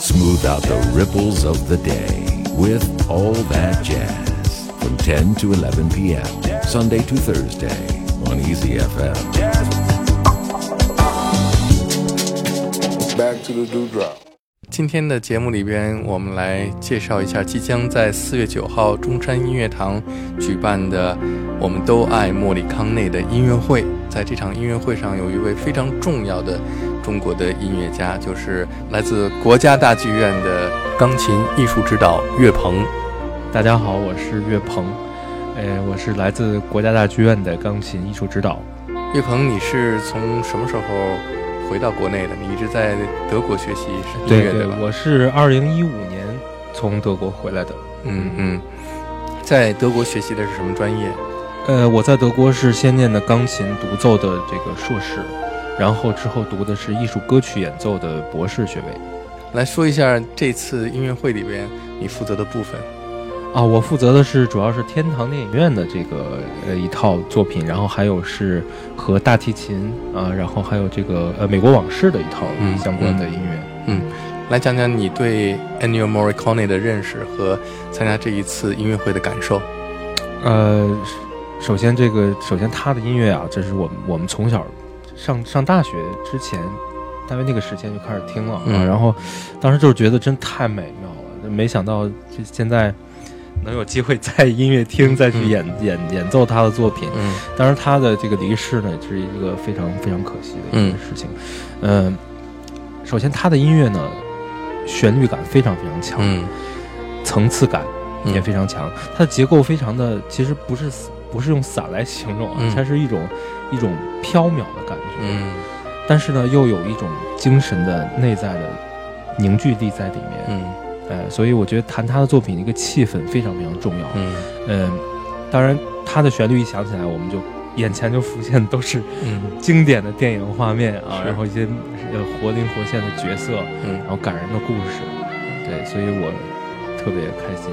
Smooth out the ripples of the day with all that jazz from 10 to 11 p.m. Sunday to Thursday on Easy FM. Back to the dewdrop. 今天的节目里边，我们来介绍一下即将在四月九号中山音乐堂举办的“我们都爱莫里康内”的音乐会。在这场音乐会上，有一位非常重要的中国的音乐家，就是来自国家大剧院的钢琴艺术指导岳鹏。大家好，我是岳鹏，呃，我是来自国家大剧院的钢琴艺术指导。岳鹏，你是从什么时候回到国内的？你一直在德国学习是音乐对吧？我是二零一五年从德国回来的。嗯嗯，在德国学习的是什么专业？呃，我在德国是先念的钢琴独奏的这个硕士，然后之后读的是艺术歌曲演奏的博士学位。来说一下这次音乐会里边你负责的部分。啊，我负责的是主要是天堂电影院的这个呃一套作品，然后还有是和大提琴啊，然后还有这个呃美国往事的一套嗯相关的音乐。嗯，来讲讲你对 Ennio Morricone 的认识和参加这一次音乐会的感受。呃，首先这个首先他的音乐啊，这是我们我们从小上上大学之前，大约那个时间就开始听了啊，嗯。然后当时就是觉得真太美妙了，没想到这现在能有机会在音乐厅再去演、演演奏他的作品。嗯。当然，他的这个离世呢，是一个非常非常可惜的一嗯。个事情。嗯、首先他的音乐呢，旋律感非常非常强，嗯。层次感嗯。也非常强，它的结构非常的，其实不是不是用散来形容它是一种一种飘渺的感觉，嗯。但是呢，又有一种精神的内在的凝聚力在里面，嗯。呃，所以我觉得弹他的作品，一个气氛非常非常重要，嗯。嗯、当然他的旋律一响起来，我们就眼前就浮现都是嗯。经典的电影画面啊，是。然后一些呃活灵活现的角色，嗯。然后感人的故事，对，所以我特别开心。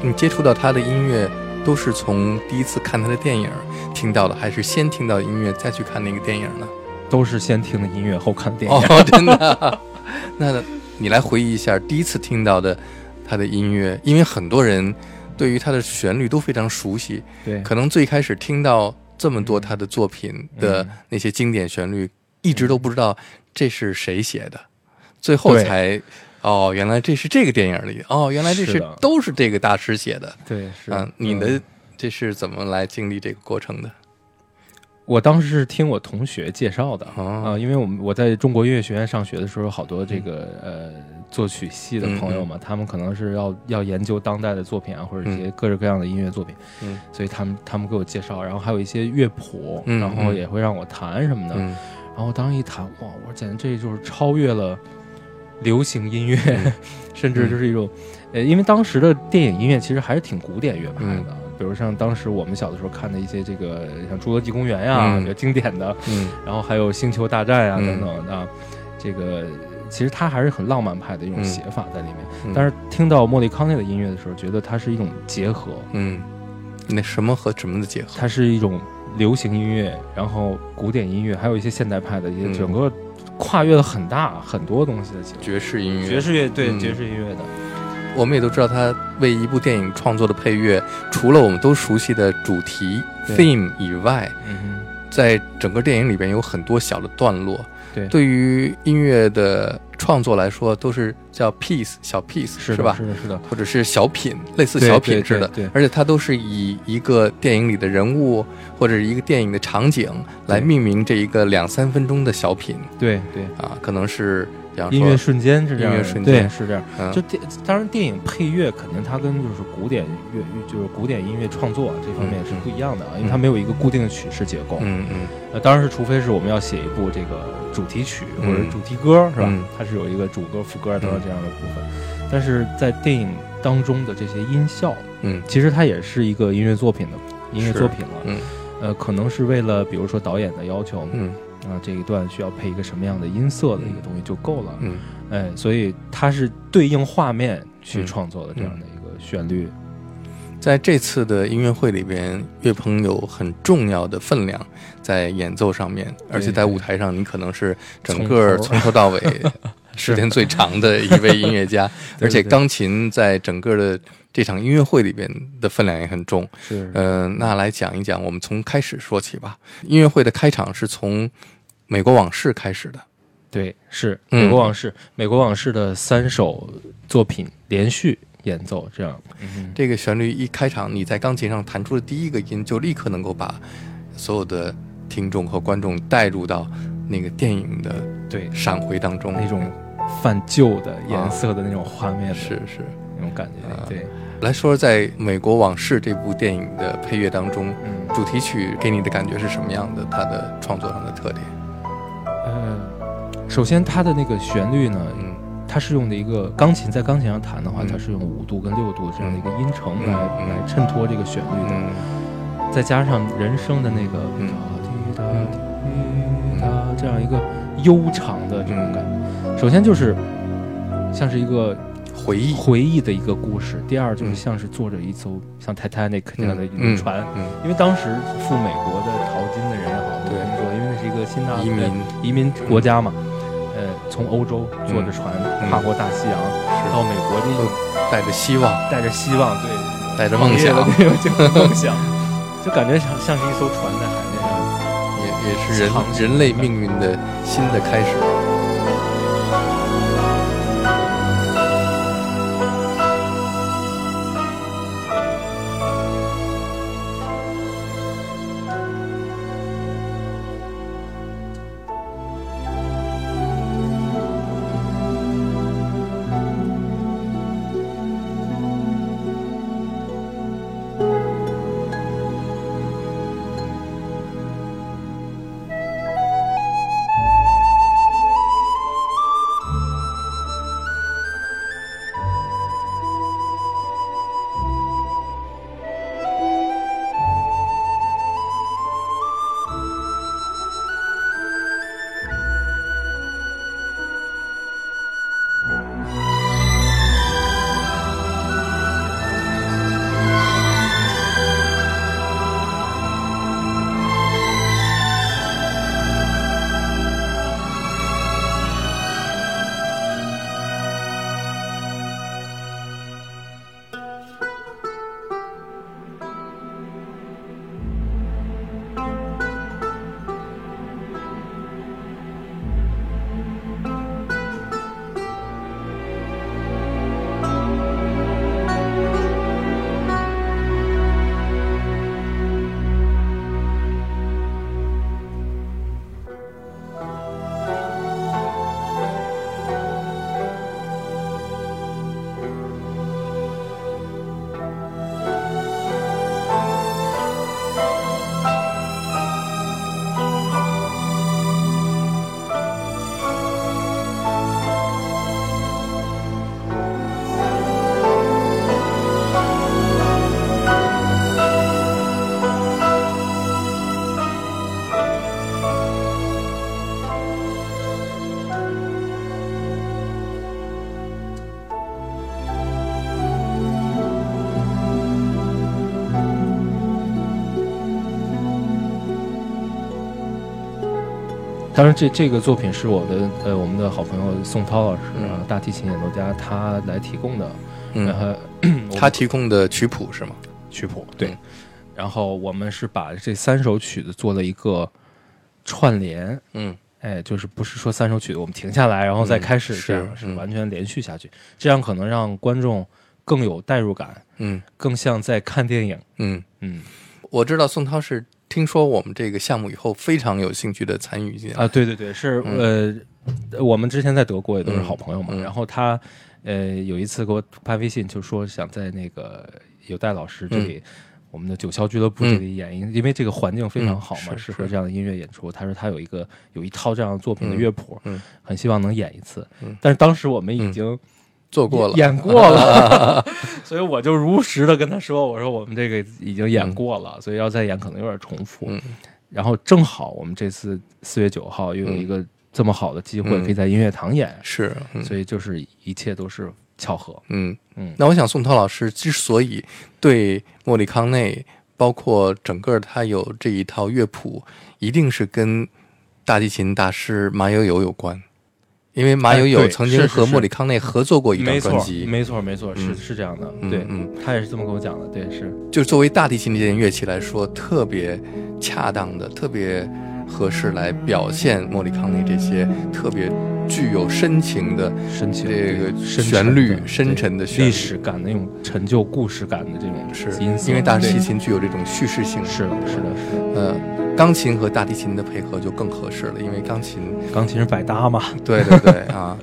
你接触到他的音乐，都是从第一次看他的电影听到的，还是先听到音乐再去看那个电影呢？都是先听的音乐后看的电影。哦，真的啊。那你来回忆一下第一次听到的他的音乐，因为很多人对于他的旋律都非常熟悉，对，可能最开始听到这么多他的作品的嗯那些经典旋律，一直都不知道这是谁写的，最后才哦，原来这是这个电影里哦，原来这是是都是这个大师写的。对是嗯，你的这是怎么来经历这个过程的？我当时是听我同学介绍的啊、哦因为我们我在中国音乐学院上学的时候，好多这个、呃作曲系的朋友嘛，他们可能是要要研究当代的作品啊，或者一些各式各样的音乐作品，嗯。所以他们他们给我介绍，然后还有一些乐谱，嗯然后也会让我弹什么的，嗯。然后当时一弹，哇，我说简直这就是超越了流行音乐，嗯。甚至就是一种，呃，因为当时的电影音乐其实还是挺古典乐派嗯。的，比如像当时我们小的时候看的一些这个像《侏罗纪公园》呀，嗯。比较经典的，嗯。然后还有《星球大战》呀嗯。等等的，这个其实它还是很浪漫派的一种嗯。写法在里面。嗯。但是听到莫里康内的音乐的时候，觉得它是一种结合，嗯，那什么和什么的结合？它是一种流行音乐，然后古典音乐，还有一些现代派的一些嗯。整个跨越了很大很多东西的。爵士音乐，爵士乐对、嗯。爵士音乐的，我们也都知道，他为一部电影创作的配乐，除了我们都熟悉的主题 theme 以外，嗯在整个电影里边有很多小的段落。对。对于音乐的创作来说，都是叫 piece 小 piece 哼，是吧？是的，是的，或者是小品，类似小品。似的对而且它都是以一个电影里的人物或者是一个电影的场景来命名这一个两三分钟的小品。对对，啊，可能是音乐瞬间是这样的，音乐瞬间。对是这样。嗯。就电当然电影配乐肯定它跟就是古典乐就是古典音乐创作啊这方面是不一样的啊，因为它没有一个固定的曲式结构。嗯嗯。呃，当然是除非是我们要写一部这个主题曲或者嗯。主题歌是吧？嗯？它是有一个主歌、副歌等等这样的部分。但是在电影当中的这些音效，嗯。其实它也是一个音乐作品的音乐作品了。嗯。呃，可能是为了比如说导演的要求，嗯啊，这一段需要配一个什么样的音色的一个东西就够了。嗯哎，所以它是对应画面去嗯创作的这样的一个旋律。在这次的音乐会里边，岳鹏有很重要的分量在演奏上面，而且在舞台上，你可能是整个从头到尾时间最长的一位音乐家，而且钢琴在整个的这场音乐会里边的分量也很重。是，嗯，那来讲一讲，我们从开始说起吧。音乐会的开场是从《美国往事》开始的。对，是《嗯美国往事》美国往事》的三首作品连续演奏，这样。嗯这个旋律一开场，你在钢琴上弹出的第一个音，就立刻能够把所有的听众和观众带入到那个电影的对，闪回当中，那种泛旧的颜色的那种画面的是是。那种感觉。啊。对，来说说在《美国往事》这部电影的配乐当中，嗯，主题曲给你的感觉是什么样的？它的创作上的特点？呃，首先它的那个旋律呢，嗯。它是用的一个钢琴，在钢琴上弹的话，嗯。它是用五度跟六度这样的一个音程嗯来、嗯来衬托这个旋律的，嗯。再加上人声的那个嗯这样一个悠长的这种感觉。首先就是像是一个回忆，回忆的一个故事，第二就是嗯。像是坐着一艘像 Titanic 这样的一船，嗯。因为当时赴美国的淘金的人也好，对。工作，因为那是一个新大移民。移民国家嘛，呃，从欧洲坐着船嗯。跨过大西洋到美国，这种带着希望，带着希望，对，带着梦想，梦想，就感觉像像是一艘船在。也也是人人类命运的新的开始。当然这，这个作品是我的呃我们的好朋友宋涛老师大提琴演奏家，他来提供的，嗯，然后 他提供的曲谱是吗？曲谱对嗯，然后我们是把这三首曲子做了一个串联，嗯。哎，就是不是说三首曲子我们停下来然后再嗯开始，这样是嗯。完全连续下去，这样可能让观众更有代入感，嗯。更像在看电影。嗯，嗯。我知道宋涛是听说我们这个项目以后非常有兴趣的参与进来。啊，对对对，是呃，我们之前在德国也都是好朋友嘛，嗯嗯然后他呃有一次给我发微信，就说想在那个有戴老师这里。我们的九霄俱乐部这里演音，因为这个环境非常好嘛，适合这样的音乐演出。他说他有一个有一套这样的作品的嗯乐谱，嗯很希望能演一次。嗯但是当时我们已经做过了，演过了，所以我就如实的跟他说：“我说我们这个已经演过了，所以要再演可能有点重复。嗯。然后正好我们这次四月九号又有一个这么好的机会，嗯。可以在音乐堂演，是，嗯。所以就是一切都是巧合。嗯。嗯。那我想宋涛老师之所以对莫里康内，包括整个他有这一套乐谱，一定是跟大提琴大师马友友有关，因为马友友曾经和莫里康内合作过一张专，辑，没错，没错，是嗯。是这样的，嗯对，嗯，他也是这么跟我讲的，对，是。就是作为大提琴这件乐器来说，特别恰当的、特别合适来表现莫里康内这些特别具有深情的深情这个旋律、的深沉的旋律。历史感那种陈旧故事感的这种是，因为大提琴具有这种叙事性，是的，是的，是的，呃，钢琴和大提琴的配合就更合适了，因为钢琴，钢琴是百搭嘛，对对对啊。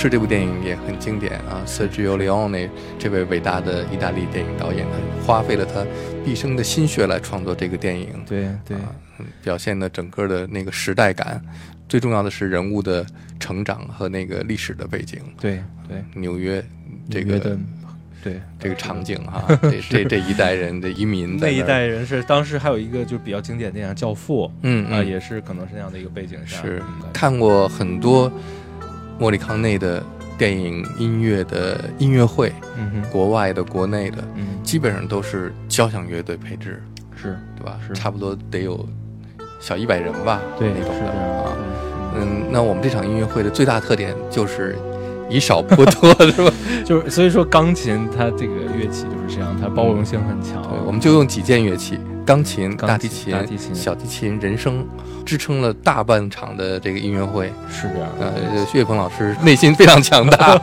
国往事》这部电影也很经典啊，Sergio Leone 这位伟大的意大利电影导演，他花费了他毕生的心血来创作这个电影。对对，表现的整个的那个时代感，最重要的是人物的成长和那个历史的背景。对对，纽约这个对这个场景哈，这这这一代人的移民，那一代人是当时还有一个就比较经典电影《教父》，嗯啊，也是可能是那样的一个背景下。是看过很多莫里康内的电影音乐的音乐会，嗯哼，国外的、国内的，嗯，基本上都是交响乐队配置，是对吧？是差不多得有小一百人吧，对那种的啊。嗯，那我们这场音乐会的最大特点就是。以少破多是吧？就是所以说，钢琴它这个乐器就是这样，它包容性很强。我们就用几件乐器：钢琴、大提琴、大提琴、小提琴、人声，支撑了大半场的这个音乐会。是这样。呃，岳鹏老师内心非常强大。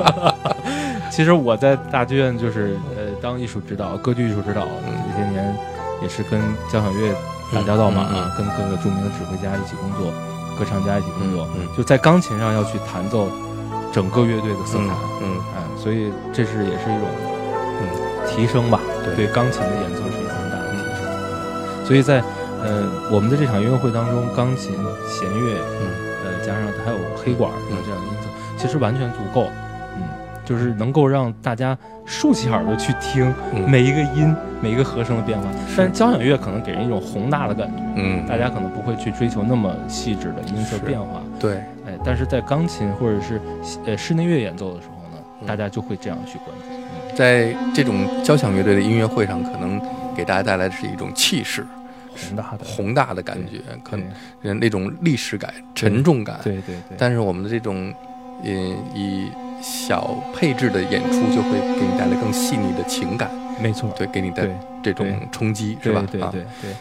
其实我在大剧院就是呃当艺术指导、歌剧艺术指导这些年，也是跟交响乐打交道嘛啊，跟各个著名的指挥家一起工作，歌唱家一起工作，就在钢琴上要去弹奏。整个乐队的色彩，嗯，哎，所以这是也是一种，嗯，提升吧，对。钢琴的演奏是一种很大的提升。所以在，呃，我们的这场音乐会当中，钢琴、弦乐，嗯，呃，加上还有黑管的这样的音色，其实完全足够，嗯，就是能够让大家竖起耳朵去听每一个音、每一个和声的变化。但是交响乐可能给人一种宏大的感觉，嗯，大家可能不会去追求那么细致的音色变化，对。哎但是在钢琴或者是呃室内乐演奏的时候呢，大家就会这样去关注。在这种交响乐队的音乐会上，可能给大家带来的是一种气势，宏大的宏大的感觉，可能那种历史感、沉重感。对对对。但是我们的这种，嗯，以小配置的演出，就会给你带来更细腻的情感。没错，对，给你带这种冲击，是吧？对对对。